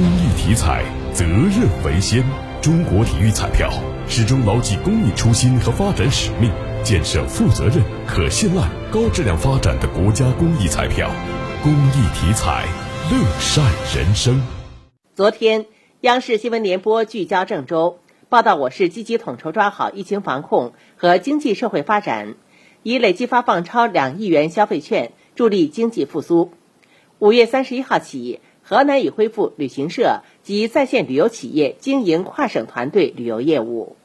公益体彩，责任为先。中国体育彩票始终牢记公益初心和发展使命，建设负责任、可信赖、高质量发展的国家公益彩票。公益体彩，乐善人生。昨天，央视新闻联播聚焦郑州，报道我市积极统筹抓好疫情防控和经济社会发展，已累计发放超两亿元消费券，助力经济复苏。五月三十一号起，河南已恢复旅行社及在线旅游企业经营跨省团队旅游业务。